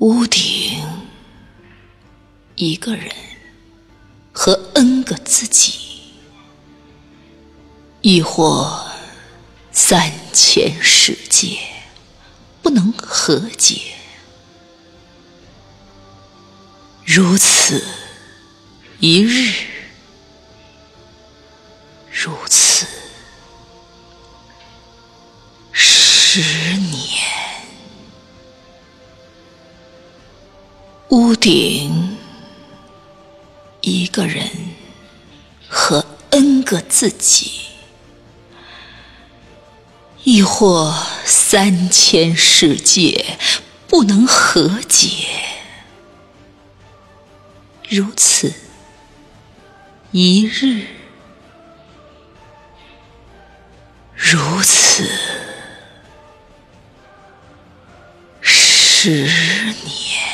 屋顶，一个人和 N 个自己，亦或三千世界不能和解，如此一日，如此十年。屋顶，一个人和 N 个自己，亦或三千世界不能和解，如此一日，如此十年。